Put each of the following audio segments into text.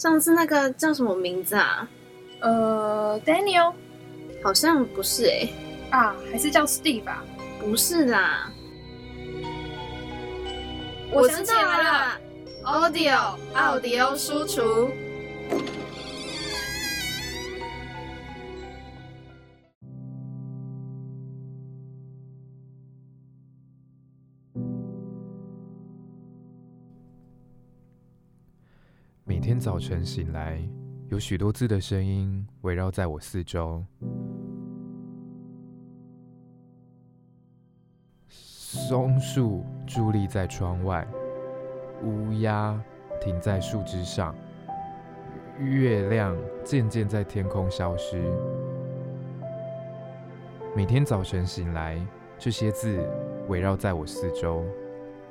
上次那个叫什么名字啊？呃，Daniel，好像不是哎。啊，还是叫 Steve 吧？不是啦。我知道了，Audio 奥迪欧输出。天早晨醒来，有许多字的声音围绕在我四周。松树伫立在窗外，乌鸦停在树枝上，月亮渐渐在天空消失。每天早晨醒来，这些字围绕在我四周，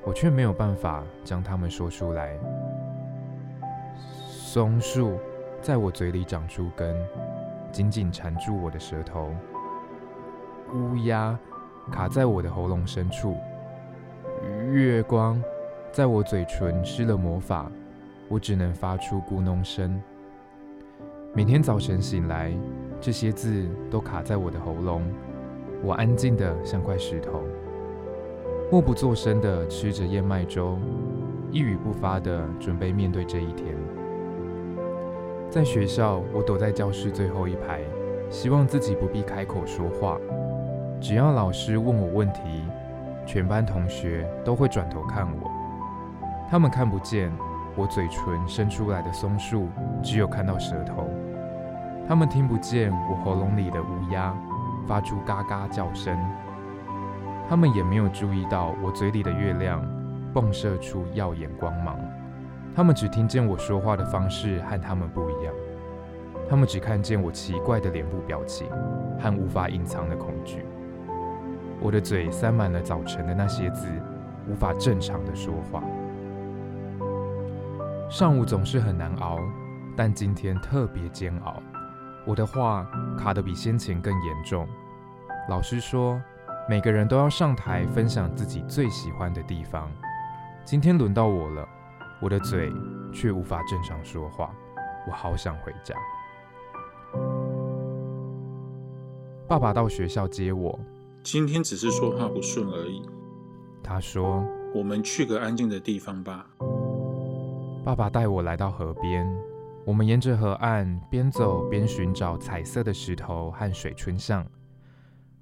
我却没有办法将它们说出来。松树在我嘴里长出根，紧紧缠住我的舌头。乌鸦卡在我的喉咙深处。月光在我嘴唇施了魔法，我只能发出咕哝声。每天早晨醒来，这些字都卡在我的喉咙，我安静的像块石头，默不作声的吃着燕麦粥，一语不发的准备面对这一天。在学校，我躲在教室最后一排，希望自己不必开口说话。只要老师问我问题，全班同学都会转头看我。他们看不见我嘴唇伸出来的松树，只有看到舌头。他们听不见我喉咙里的乌鸦发出嘎嘎叫声。他们也没有注意到我嘴里的月亮迸射出耀眼光芒。他们只听见我说话的方式和他们不一样，他们只看见我奇怪的脸部表情和无法隐藏的恐惧。我的嘴塞满了早晨的那些字，无法正常的说话。上午总是很难熬，但今天特别煎熬。我的话卡得比先前更严重。老师说，每个人都要上台分享自己最喜欢的地方。今天轮到我了。我的嘴却无法正常说话，我好想回家。爸爸到学校接我，今天只是说话不顺而已。他说：“我们去个安静的地方吧。”爸爸带我来到河边，我们沿着河岸边走边寻找彩色的石头和水春象。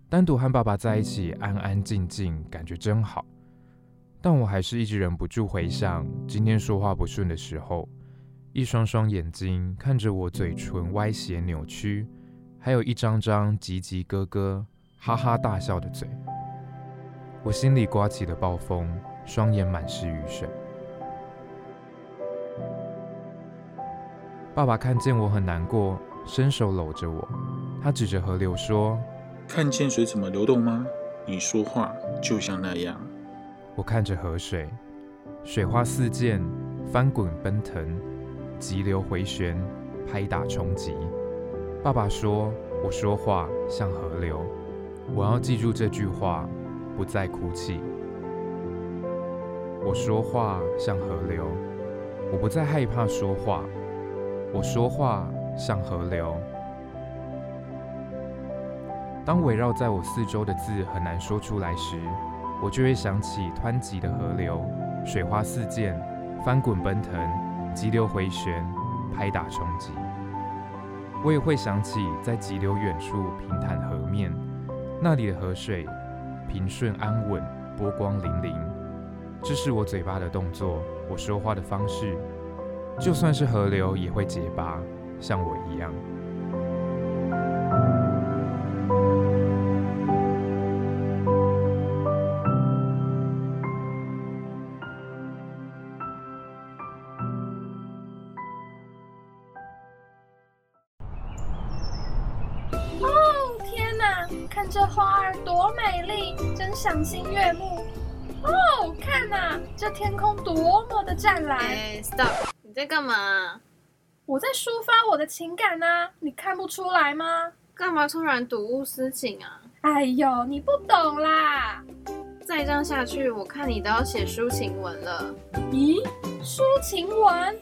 单独和爸爸在一起，安安静静，感觉真好。但我还是一直忍不住回想今天说话不顺的时候，一双双眼睛看着我，嘴唇歪斜扭曲，还有一张张叽叽咯咯、哈哈大笑的嘴。我心里刮起了暴风，双眼满是雨水。爸爸看见我很难过，伸手搂着我，他指着河流说：“看见水怎么流动吗？你说话就像那样。”我看着河水，水花四溅，翻滚奔腾，急流回旋，拍打冲击。爸爸说：“我说话像河流，我要记住这句话，不再哭泣。”我说话像河流，我不再害怕说话。我说话像河流。当围绕在我四周的字很难说出来时，我就会想起湍急的河流，水花四溅，翻滚奔腾，急流回旋，拍打冲击。我也会想起在急流远处平坦河面，那里的河水平顺安稳，波光粼粼。这是我嘴巴的动作，我说话的方式。就算是河流也会结巴，像我一样。看这花儿多美丽，真赏心悦目。哦，看呐，这天空多么的湛蓝。哎，stop！你在干嘛？我在抒发我的情感呢，你看不出来吗？干嘛突然睹物思情啊？哎呦，你不懂啦！再这样下去，我看你都要写抒情文了。咦，抒情文？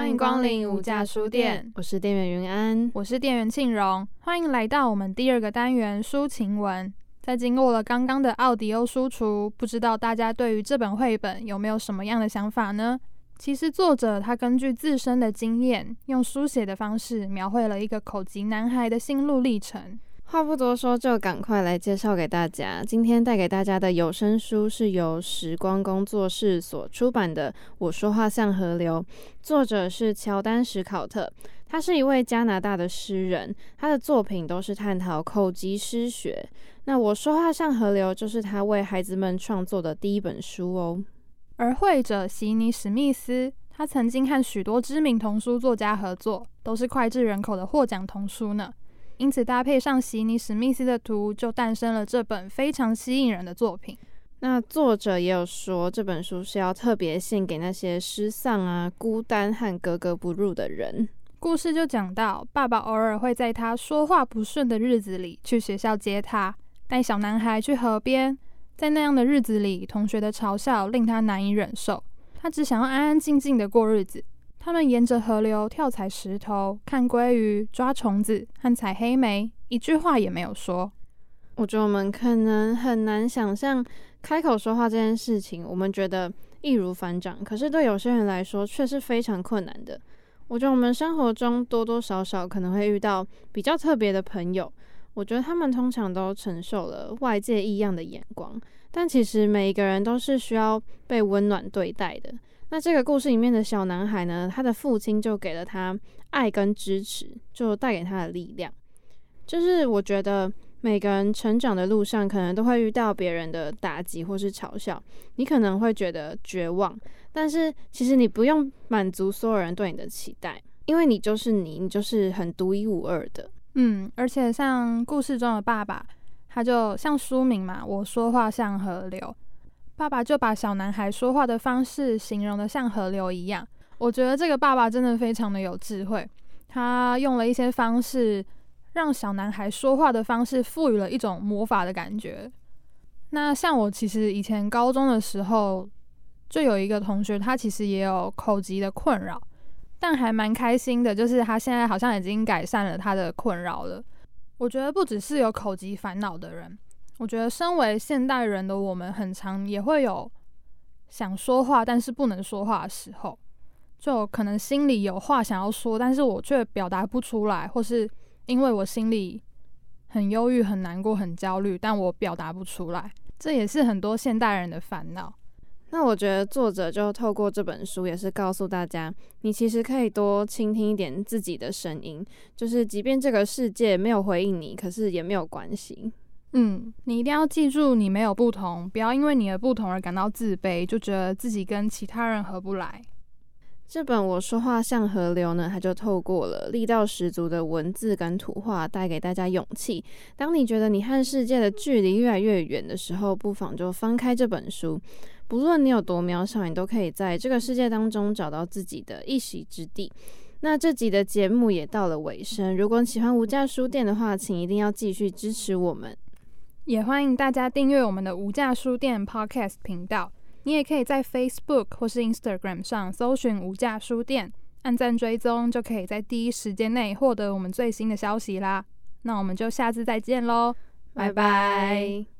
欢迎光临无价书店，我是店员云安，我是店员庆荣，欢迎来到我们第二个单元抒情文。在经过了刚刚的奥迪欧输出，不知道大家对于这本绘本有没有什么样的想法呢？其实作者他根据自身的经验，用书写的方式描绘了一个口疾男孩的心路历程。话不多说，就赶快来介绍给大家。今天带给大家的有声书是由时光工作室所出版的《我说话像河流》，作者是乔丹·史考特，他是一位加拿大的诗人，他的作品都是探讨口疾诗学。那我说话像河流，就是他为孩子们创作的第一本书哦。而绘者席尼·史密斯，他曾经和许多知名童书作家合作，都是脍炙人口的获奖童书呢。因此，搭配上席尼·史密斯的图，就诞生了这本非常吸引人的作品。那作者也有说，这本书是要特别献给那些失丧啊、孤单和格格不入的人。故事就讲到，爸爸偶尔会在他说话不顺的日子里去学校接他，带小男孩去河边。在那样的日子里，同学的嘲笑令他难以忍受，他只想要安安静静的过日子。他们沿着河流跳踩石头、看鲑鱼、抓虫子和采黑莓，一句话也没有说。我觉得我们可能很难想象开口说话这件事情，我们觉得易如反掌，可是对有些人来说却是非常困难的。我觉得我们生活中多多少少可能会遇到比较特别的朋友，我觉得他们通常都承受了外界异样的眼光，但其实每一个人都是需要被温暖对待的。那这个故事里面的小男孩呢，他的父亲就给了他爱跟支持，就带给他的力量。就是我觉得每个人成长的路上，可能都会遇到别人的打击或是嘲笑，你可能会觉得绝望。但是其实你不用满足所有人对你的期待，因为你就是你，你就是很独一无二的。嗯，而且像故事中的爸爸，他就像书名嘛，我说话像河流。爸爸就把小男孩说话的方式形容的像河流一样，我觉得这个爸爸真的非常的有智慧。他用了一些方式，让小男孩说话的方式赋予了一种魔法的感觉。那像我其实以前高中的时候，就有一个同学，他其实也有口疾的困扰，但还蛮开心的，就是他现在好像已经改善了他的困扰了。我觉得不只是有口疾烦恼的人。我觉得，身为现代人的我们，很常也会有想说话但是不能说话的时候，就可能心里有话想要说，但是我却表达不出来，或是因为我心里很忧郁、很难过、很焦虑，但我表达不出来，这也是很多现代人的烦恼。那我觉得作者就透过这本书，也是告诉大家，你其实可以多倾听一点自己的声音，就是即便这个世界没有回应你，可是也没有关系。嗯，你一定要记住，你没有不同，不要因为你的不同而感到自卑，就觉得自己跟其他人合不来。这本我说话像河流呢，它就透过了力道十足的文字跟图画，带给大家勇气。当你觉得你和世界的距离越来越远的时候，不妨就翻开这本书。不论你有多渺小，你都可以在这个世界当中找到自己的一席之地。那这集的节目也到了尾声，如果你喜欢无价书店的话，请一定要继续支持我们。也欢迎大家订阅我们的无价书店 Podcast 频道。你也可以在 Facebook 或是 Instagram 上搜寻无价书店，按赞追踪，就可以在第一时间内获得我们最新的消息啦。那我们就下次再见喽，拜拜。